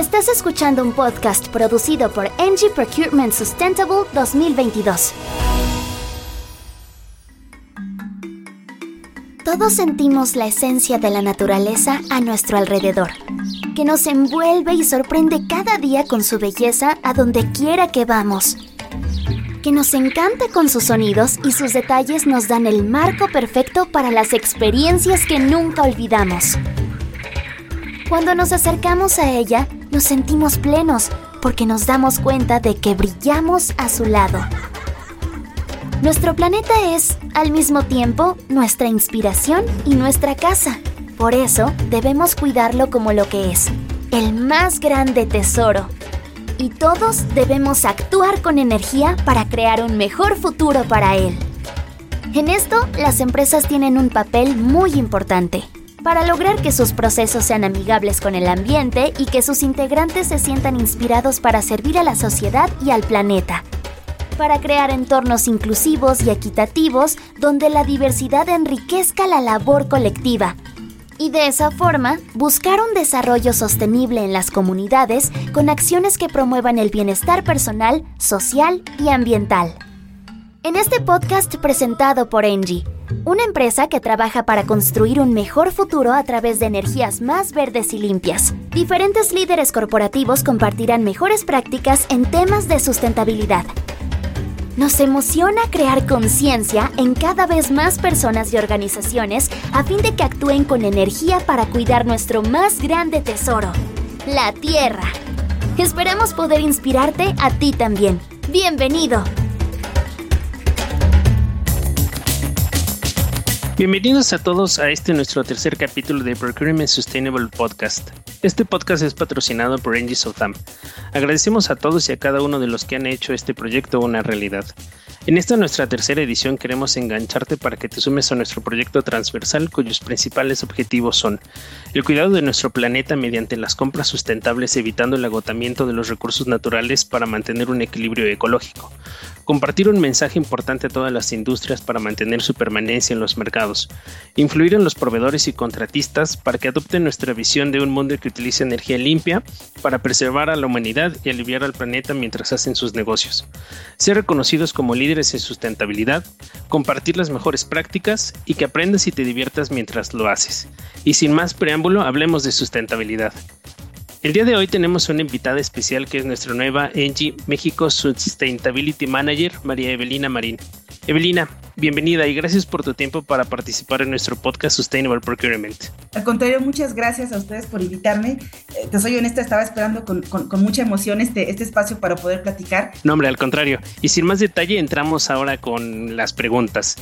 Estás escuchando un podcast producido por Engie Procurement Sustainable 2022. Todos sentimos la esencia de la naturaleza a nuestro alrededor, que nos envuelve y sorprende cada día con su belleza a donde quiera que vamos. Que nos encanta con sus sonidos y sus detalles nos dan el marco perfecto para las experiencias que nunca olvidamos. Cuando nos acercamos a ella, nos sentimos plenos porque nos damos cuenta de que brillamos a su lado. Nuestro planeta es, al mismo tiempo, nuestra inspiración y nuestra casa. Por eso, debemos cuidarlo como lo que es, el más grande tesoro. Y todos debemos actuar con energía para crear un mejor futuro para él. En esto, las empresas tienen un papel muy importante para lograr que sus procesos sean amigables con el ambiente y que sus integrantes se sientan inspirados para servir a la sociedad y al planeta para crear entornos inclusivos y equitativos donde la diversidad enriquezca la labor colectiva. Y de esa forma, buscar un desarrollo sostenible en las comunidades con acciones que promuevan el bienestar personal, social y ambiental. En este podcast presentado por Engie, una empresa que trabaja para construir un mejor futuro a través de energías más verdes y limpias. Diferentes líderes corporativos compartirán mejores prácticas en temas de sustentabilidad, nos emociona crear conciencia en cada vez más personas y organizaciones a fin de que actúen con energía para cuidar nuestro más grande tesoro, la Tierra. Esperamos poder inspirarte a ti también. Bienvenido. Bienvenidos a todos a este nuestro tercer capítulo de Procurement Sustainable Podcast. Este podcast es patrocinado por Engie Sotham. Agradecemos a todos y a cada uno de los que han hecho este proyecto una realidad. En esta nuestra tercera edición queremos engancharte para que te sumes a nuestro proyecto transversal cuyos principales objetivos son el cuidado de nuestro planeta mediante las compras sustentables evitando el agotamiento de los recursos naturales para mantener un equilibrio ecológico, compartir un mensaje importante a todas las industrias para mantener su permanencia en los mercados, influir en los proveedores y contratistas para que adopten nuestra visión de un mundo que utilice energía limpia para preservar a la humanidad y aliviar al planeta mientras hacen sus negocios, ser reconocidos como líderes en sustentabilidad, compartir las mejores prácticas y que aprendas y te diviertas mientras lo haces. Y sin más preámbulo, hablemos de sustentabilidad. El día de hoy tenemos una invitada especial que es nuestra nueva Engie México Sustainability Manager, María Evelina Marín. Evelina, bienvenida y gracias por tu tiempo para participar en nuestro podcast Sustainable Procurement. Al contrario, muchas gracias a ustedes por invitarme. Eh, te soy honesta, estaba esperando con, mucha emoción este, este espacio para poder platicar. No, hombre, al contrario. Y sin más detalle, entramos ahora con las preguntas.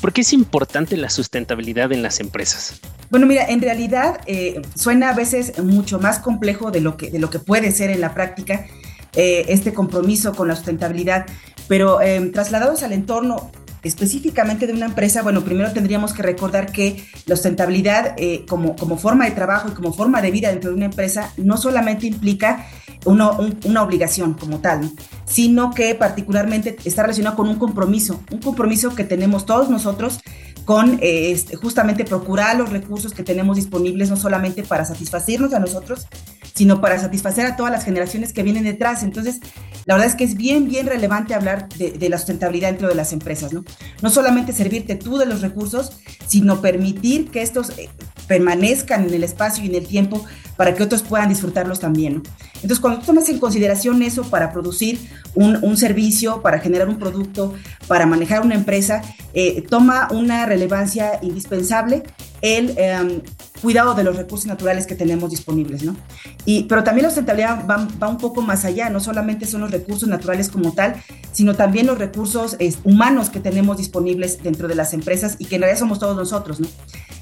¿Por qué es importante la sustentabilidad en las empresas? Bueno, mira, en realidad eh, suena a veces mucho más complejo de lo que, de lo que puede ser en la práctica eh, este compromiso con la sustentabilidad, pero trasladados al entorno específicamente de una empresa, bueno, primero tendríamos que recordar que la sustentabilidad eh, como, como forma de trabajo y como forma de vida dentro de una empresa no solamente implica una obligación como tal, sino que particularmente está relacionado con un compromiso, un compromiso que tenemos todos nosotros con eh, este, justamente procurar los recursos que tenemos disponibles, no solamente para satisfacernos a nosotros, sino para satisfacer a todas las generaciones que vienen detrás. Entonces, la verdad es que es bien, bien relevante hablar de, la sustentabilidad dentro de las empresas, ¿no? No solamente servirte tú de los recursos, sino permitir que estos eh, permanezcan en el espacio y en el tiempo para que otros puedan disfrutarlos también, ¿no? Entonces, cuando tú tomas en consideración eso para producir un, servicio, para generar un producto, para manejar una empresa, eh, toma una relevancia indispensable el em, cuidado de los recursos naturales que tenemos disponibles, ¿no? Y, pero también la sustentabilidad va, un poco más allá, no solamente son los recursos naturales como tal, sino también los recursos humanos que tenemos disponibles dentro de las empresas y que en realidad somos todos nosotros, ¿no?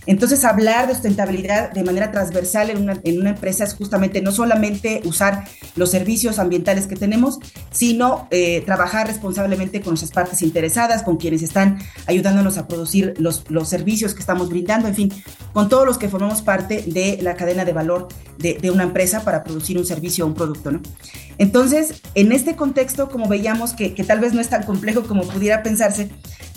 Entonces, hablar de sustentabilidad de manera transversal en una, en una empresa es justamente no solamente usar los servicios ambientales que tenemos, sino eh, trabajar responsablemente con nuestras partes interesadas, con quienes están ayudándonos a producir los, los servicios que estamos brindando, en fin, con todos los que formamos parte de la cadena de valor de, una empresa para producir un servicio o un producto, ¿no? Entonces, en este contexto, como veíamos que, que tal vez no es tan complejo como pudiera pensarse,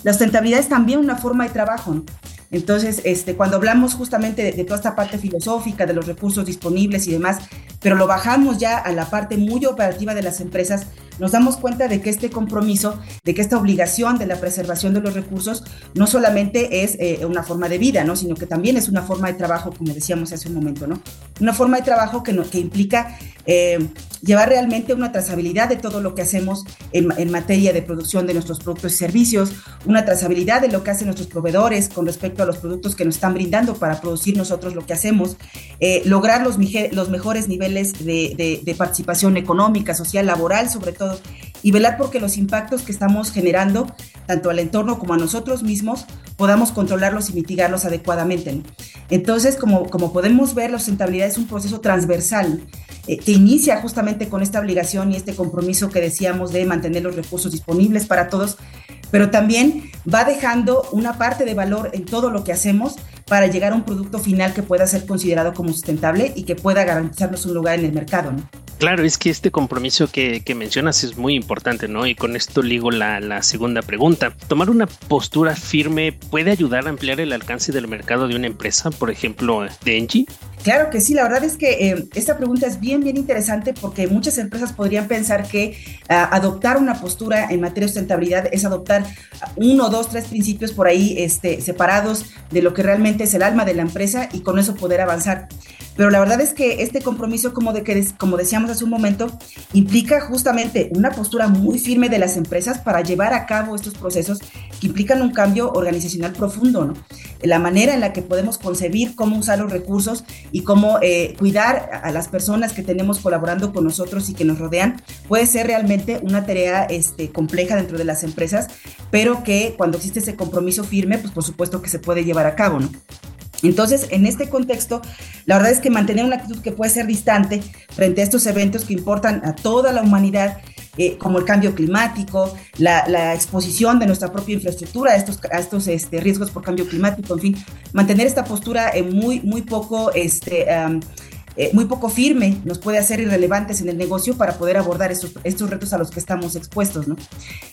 la sustentabilidad es también una forma de trabajo, ¿no? Entonces, este, cuando hablamos justamente de, toda esta parte filosófica, de los recursos disponibles y demás, pero lo bajamos ya a la parte muy operativa de las empresas, nos damos cuenta de que este compromiso, de que esta obligación de la preservación de los recursos no solamente es eh, una forma de vida, ¿no? sino que también es una forma de trabajo, como decíamos hace un momento, ¿no? Una forma de trabajo que, que implica eh, llevar realmente una trazabilidad de todo lo que hacemos en, materia de producción de nuestros productos y servicios, una trazabilidad de lo que hacen nuestros proveedores con respecto a los productos que nos están brindando para producir nosotros lo que hacemos, eh, lograr los, mejores niveles de participación económica, social, laboral, sobre todo y velar porque los impactos que estamos generando, tanto al entorno como a nosotros mismos, podamos controlarlos y mitigarlos adecuadamente. Entonces, como, como podemos ver, la sustentabilidad es un proceso transversal eh, que inicia justamente con esta obligación y este compromiso que decíamos de mantener los recursos disponibles para todos, pero también va dejando una parte de valor en todo lo que hacemos para llegar a un producto final que pueda ser considerado como sustentable y que pueda garantizarnos un lugar en el mercado. Claro, es que este compromiso que, mencionas es muy importante, ¿no? Y con esto ligo la, la, segunda pregunta. ¿Tomar una postura firme puede ayudar a ampliar el alcance del mercado de una empresa, por ejemplo, de Engie? Claro que sí, la verdad es que eh, esta pregunta es bien, bien interesante porque muchas empresas podrían pensar que uh, adoptar una postura en materia de sustentabilidad es adoptar uno, dos, tres principios por ahí este, separados de lo que realmente es el alma de la empresa y con eso poder avanzar. Pero la verdad es que este compromiso, como, de que, como decíamos hace un momento, implica justamente una postura muy firme de las empresas para llevar a cabo estos procesos que implican un cambio organizacional profundo, ¿no? La manera en la que podemos concebir cómo usar los recursos y cómo eh, cuidar a las personas que tenemos colaborando con nosotros y que nos rodean puede ser realmente una tarea este, compleja dentro de las empresas, pero que cuando existe ese compromiso firme, pues por supuesto que se puede llevar a cabo, ¿no? Entonces, en este contexto, la verdad es que mantener una actitud que puede ser distante frente a estos eventos que importan a toda la humanidad, eh, como el cambio climático, la, exposición de nuestra propia infraestructura a estos, este, riesgos por cambio climático, en fin, mantener esta postura eh, muy, poco este, eh, muy poco firme nos puede hacer irrelevantes en el negocio para poder abordar estos, retos a los que estamos expuestos.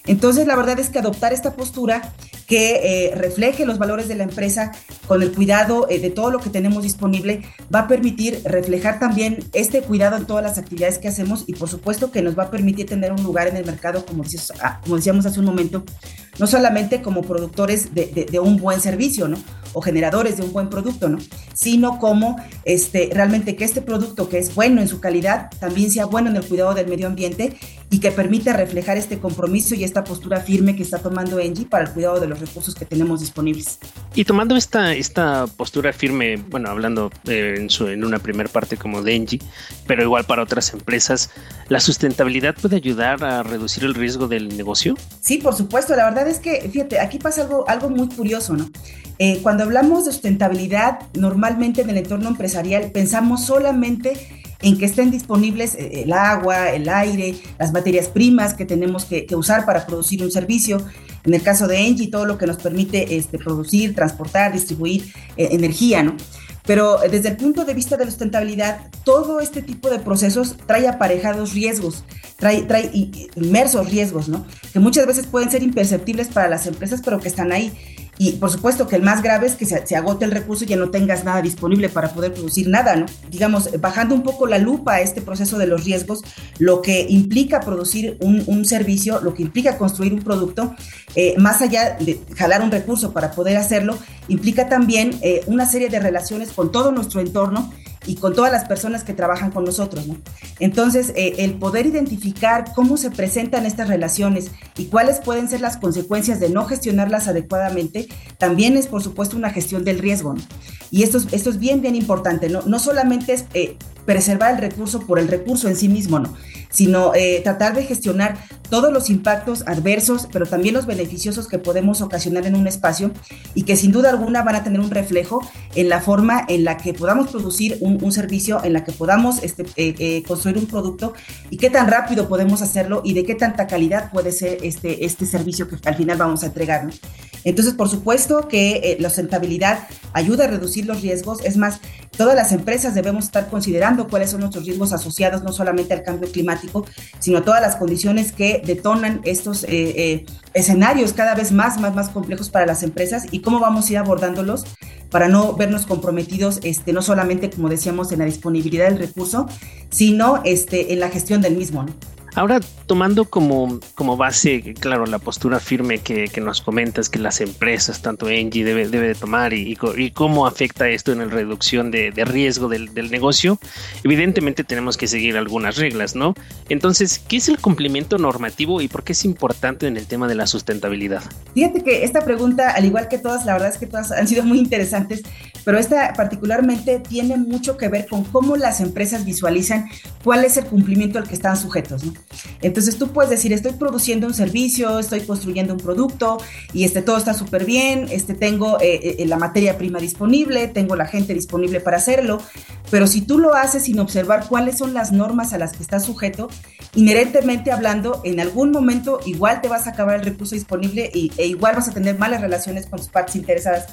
Entonces, la verdad es que adoptar esta postura que eh, refleje los valores de la empresa con el cuidado eh, de todo lo que tenemos disponible va a permitir reflejar también este cuidado en todas las actividades que hacemos y por supuesto que nos va a permitir tener un lugar en el mercado, como, decíamos, ah, decíamos hace un momento, no solamente como productores de, de, de un buen servicio, ¿no? o generadores de un buen producto, ¿no? Sino como este, realmente que este producto que es bueno en su calidad también sea bueno en el cuidado del medio ambiente y que permita reflejar este compromiso y esta postura firme que está tomando Engie para el cuidado de los recursos que tenemos disponibles. Y tomando esta, esta postura firme, bueno, hablando eh, en, su, en una primera parte como de Engie, pero igual para otras empresas, ¿la sustentabilidad puede ayudar a reducir el riesgo del negocio? Sí, por supuesto. La verdad es que, fíjate, aquí pasa algo, algo muy curioso, ¿no? Eh, cuando hablamos de sustentabilidad, normalmente en el entorno empresarial pensamos solamente en que estén disponibles eh, el agua, el aire, las materias primas que tenemos que, usar para producir un servicio. En el caso de Engie, todo lo que nos permite este, producir, transportar, distribuir eh, energía, ¿no? Pero desde el punto de vista de la sustentabilidad, todo este tipo de procesos trae aparejados riesgos, trae, trae inmersos riesgos, ¿no? Que muchas veces pueden ser imperceptibles para las empresas, pero que están ahí. Y por supuesto que el más grave es que se, agote el recurso y ya no tengas nada disponible para poder producir nada, ¿no? Digamos, bajando un poco la lupa a este proceso de los riesgos, lo que implica producir un, un servicio, lo que implica construir un producto, eh, más allá de jalar un recurso para poder hacerlo, implica también eh, una serie de relaciones con todo nuestro entorno y con todas las personas que trabajan con nosotros. ¿no? Entonces, eh, el poder identificar cómo se presentan estas relaciones y cuáles pueden ser las consecuencias de no gestionarlas adecuadamente, también es, por supuesto, una gestión del riesgo. Y esto es, esto es bien, bien importante. No, no solamente es eh, preservar el recurso por el recurso en sí mismo, ¿no? sino eh, tratar de gestionar todos los impactos adversos, pero también los beneficiosos que podemos ocasionar en un espacio y que sin duda alguna van a tener un reflejo en la forma en la que podamos producir un, servicio, en la que podamos este, eh, eh, construir un producto y qué tan rápido podemos hacerlo y de qué tanta calidad puede ser este, este servicio que al final vamos a entregar. ¿no? Entonces, por supuesto que eh, la sustentabilidad ayuda a reducir los riesgos. Es más, todas las empresas debemos estar considerando cuáles son nuestros riesgos asociados no solamente al cambio climático, sino a todas las condiciones que detonan estos eh, eh, escenarios cada vez más, más, más complejos para las empresas y cómo vamos a ir abordándolos para no vernos comprometidos, este, no solamente, como decíamos, en la disponibilidad del recurso, sino este, en la gestión del mismo. Ahora, tomando como, como base, claro, la postura firme que, que nos comentas que las empresas, tanto Engie, debe, debe de tomar y, y, cómo afecta esto en la reducción de, de riesgo del, del, negocio, evidentemente tenemos que seguir algunas reglas, ¿no? Entonces, ¿qué es el cumplimiento normativo y por qué es importante en el tema de la sustentabilidad? Fíjate que esta pregunta, al igual que todas, la verdad es que todas han sido muy interesantes, pero esta particularmente tiene mucho que ver con cómo las empresas visualizan cuál es el cumplimiento al que están sujetos, ¿no? Entonces tú puedes decir, estoy produciendo un servicio, estoy construyendo un producto y este, todo está súper bien, este, tengo eh, eh, la materia prima disponible, tengo la gente disponible para hacerlo, pero si tú lo haces sin observar cuáles son las normas a las que estás sujeto, inherentemente hablando, en algún momento igual te vas a acabar el recurso disponible y, e igual vas a tener malas relaciones con tus partes interesadas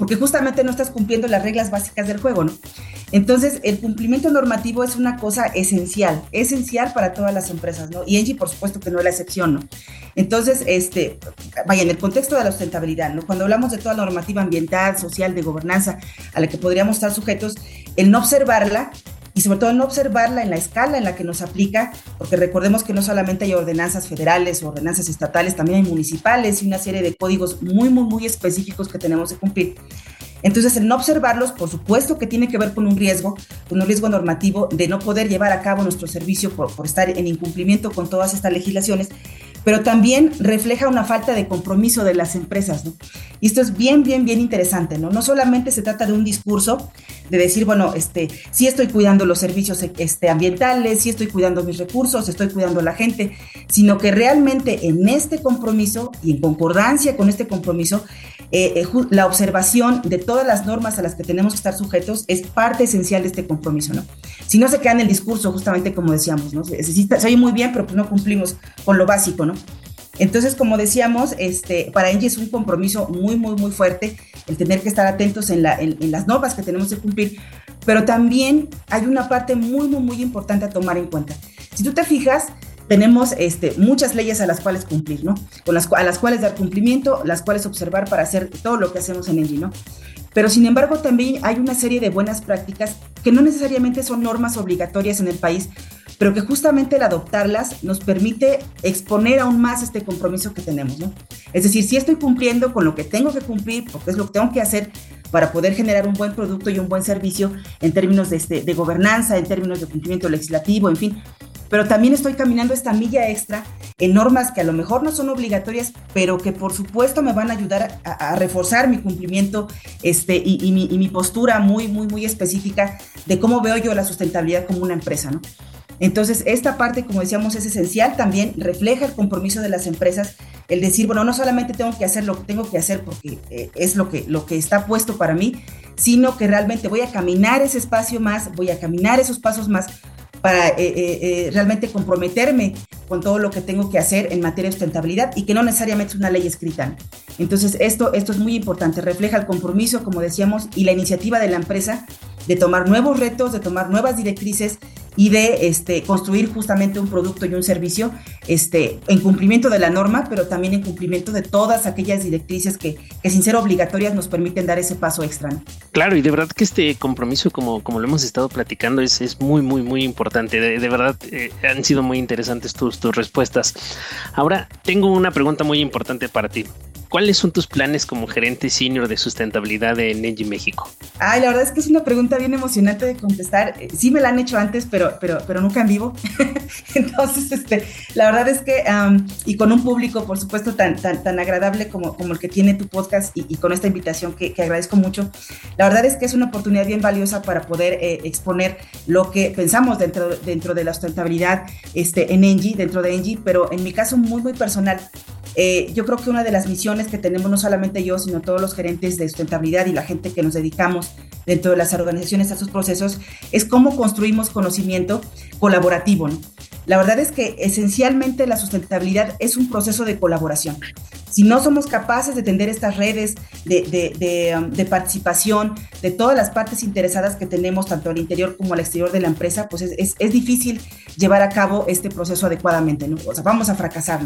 porque justamente no estás cumpliendo las reglas básicas del juego, ¿no? Entonces, el cumplimiento normativo es una cosa esencial, esencial para todas las empresas, ¿no? Y Engie, por supuesto que no es la excepción, ¿no? Entonces, este, vaya, en el contexto de la sustentabilidad, ¿no? Cuando hablamos de toda la normativa ambiental, social, de gobernanza a la que podríamos estar sujetos, el no observarla y sobre todo no observarla en la escala en la que nos aplica, porque recordemos que no solamente hay ordenanzas federales o ordenanzas estatales, también hay municipales y una serie de códigos muy, muy, muy específicos que tenemos que cumplir. Entonces, el no observarlos, por supuesto que tiene que ver con un riesgo, con un riesgo normativo de no poder llevar a cabo nuestro servicio por, por estar en incumplimiento con todas estas legislaciones, pero también refleja una falta de compromiso de las empresas, ¿no? Y esto es bien, bien, bien interesante, ¿no? No solamente se trata de un discurso de decir, bueno, este, sí estoy cuidando los servicios este, ambientales, sí estoy cuidando mis recursos, estoy cuidando a la gente, sino que realmente en este compromiso y en concordancia con este compromiso, eh, eh, la observación de todas las normas a las que tenemos que estar sujetos es parte esencial de este compromiso, ¿no? Si no se queda en el discurso, justamente como decíamos, ¿no? Se, se, se oye muy bien, pero pues no cumplimos con lo básico, ¿no? Entonces, como decíamos, este, para Engie es un compromiso muy, muy, muy fuerte el tener que estar atentos en, la, en, en, las normas que tenemos que cumplir, pero también hay una parte muy, muy, muy importante a tomar en cuenta. Si tú te fijas, tenemos este, muchas leyes a las cuales cumplir, ¿no? Con las, a las cuales dar cumplimiento, las cuales observar para hacer todo lo que hacemos en Engie, ¿no? Pero sin embargo también hay una serie de buenas prácticas que no necesariamente son normas obligatorias en el país, pero que justamente el adoptarlas nos permite exponer aún más este compromiso que tenemos, ¿no? Es decir, si estoy cumpliendo con lo que tengo que cumplir, porque es lo que tengo que hacer para poder generar un buen producto y un buen servicio en términos de, este, de gobernanza, en términos de cumplimiento legislativo, en fin, pero también estoy caminando esta milla extra en normas que a lo mejor no son obligatorias, pero que por supuesto me van a ayudar a, reforzar mi cumplimiento este, y, y, mi, y, mi, postura muy, muy, muy específica de cómo veo yo la sustentabilidad como una empresa, ¿no? Entonces, esta parte, como decíamos, es esencial también, refleja el compromiso de las empresas, el decir, bueno, no solamente tengo que hacer lo que tengo que hacer porque eh, es lo que, lo que está puesto para mí, sino que realmente voy a caminar ese espacio más, voy a caminar esos pasos más para eh, eh, eh, realmente comprometerme con todo lo que tengo que hacer en materia de sustentabilidad y que no necesariamente es una ley escrita. Entonces, esto, esto es muy importante, refleja el compromiso, como decíamos, y la iniciativa de la empresa de tomar nuevos retos, de tomar nuevas directrices y de este, construir justamente un producto y un servicio este, en cumplimiento de la norma, pero también en cumplimiento de todas aquellas directrices que, que sin ser obligatorias nos permiten dar ese paso extra. Claro, y de verdad que este compromiso, como, como lo hemos estado platicando, es, es muy, muy, muy importante. De, de verdad, eh, han sido muy interesantes tus, tus respuestas. Ahora, tengo una pregunta muy importante para ti. ¿Cuáles son tus planes como gerente senior de sustentabilidad de Engie México? Ay, la verdad es que es una pregunta bien emocionante de contestar. Sí me la han hecho antes, pero, pero, pero nunca en vivo. Entonces, este, la verdad es que, um, y con un público, por supuesto, tan, tan, tan agradable como, como el que tiene tu podcast y, y con esta invitación que, que, agradezco mucho, la verdad es que es una oportunidad bien valiosa para poder eh, exponer lo que pensamos dentro, dentro de la sustentabilidad este, en Engie, dentro de Engie, pero en mi caso muy, muy personal. Eh, yo creo que una de las misiones que tenemos, no solamente yo, sino todos los gerentes de sustentabilidad y la gente que nos dedicamos dentro de las organizaciones a sus procesos, es cómo construimos conocimiento colaborativo. La verdad es que esencialmente la sustentabilidad es un proceso de colaboración. Si no somos capaces de tender estas redes de, um, participación de todas las partes interesadas que tenemos, tanto al interior como al exterior de la empresa, pues es, difícil llevar a cabo este proceso adecuadamente, ¿no? O sea, vamos a fracasar.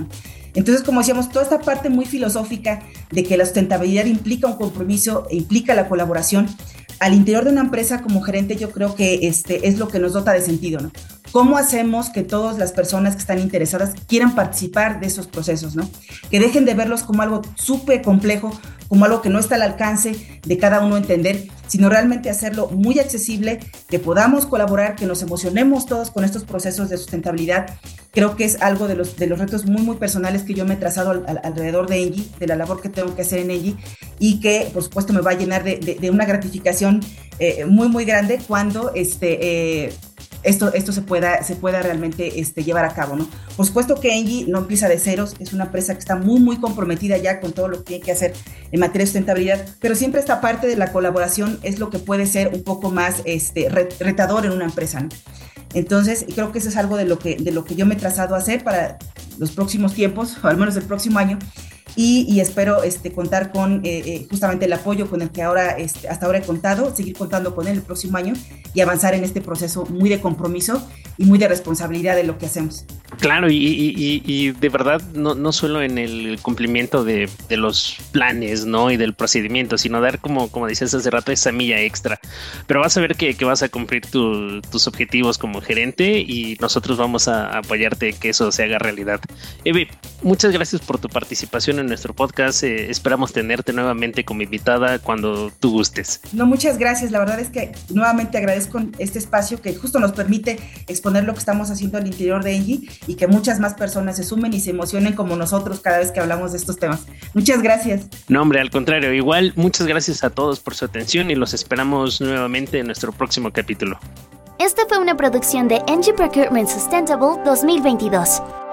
Entonces, como decíamos, toda esta parte muy filosófica de que la sustentabilidad implica un compromiso, e implica la colaboración, al interior de una empresa como gerente yo creo que este es lo que nos dota de sentido. ¿Cómo hacemos que todas las personas que están interesadas quieran participar de esos procesos, ¿no? Que dejen de verlos como algo súper complejo, como algo que no está al alcance de cada uno entender, sino realmente hacerlo muy accesible, que podamos colaborar, que nos emocionemos todos con estos procesos de sustentabilidad. Creo que es algo de los, de los retos muy, muy personales que yo me he trazado alrededor de Engie, de la labor que tengo que hacer en Engie, y que, por supuesto, me va a llenar de, una gratificación eh, muy, muy grande cuando este, eh, esto, esto se, pueda, se pueda realmente este, llevar a cabo, ¿no? Por supuesto que Engie no empieza de ceros, es una empresa que está muy, muy comprometida ya con todo lo que tiene que hacer en materia de sustentabilidad, pero siempre esta parte de la colaboración es lo que puede ser un poco más este, retador en una empresa, ¿no? Entonces, creo que eso es algo de lo que, de lo que yo me he trazado a hacer para los próximos tiempos, o al menos el próximo año, y, espero este, contar con eh, eh, justamente el apoyo con el que ahora, este, hasta ahora he contado, seguir contando con él el próximo año y avanzar en este proceso muy de compromiso y muy de responsabilidad de lo que hacemos. Claro, y, de verdad, no, no, solo en el cumplimiento de, los planes, ¿no? Y del procedimiento, sino dar, como, como decías hace rato, esa milla extra. Pero vas a ver que, vas a cumplir tus objetivos como gerente y nosotros vamos a apoyarte que eso se haga realidad. Eve, muchas gracias por tu participación en nuestro podcast. Eh, esperamos tenerte nuevamente como invitada cuando tú gustes. No, muchas gracias. La verdad es que nuevamente agradezco este espacio que justo nos permite exponer lo que estamos haciendo al interior de Engie y que muchas más personas se sumen y se emocionen como nosotros cada vez que hablamos de estos temas. Muchas gracias. No, hombre, al contrario, igual muchas gracias a todos por su atención y los esperamos nuevamente en nuestro próximo capítulo. Esta fue una producción de Engie Procurement Sustainable 2022.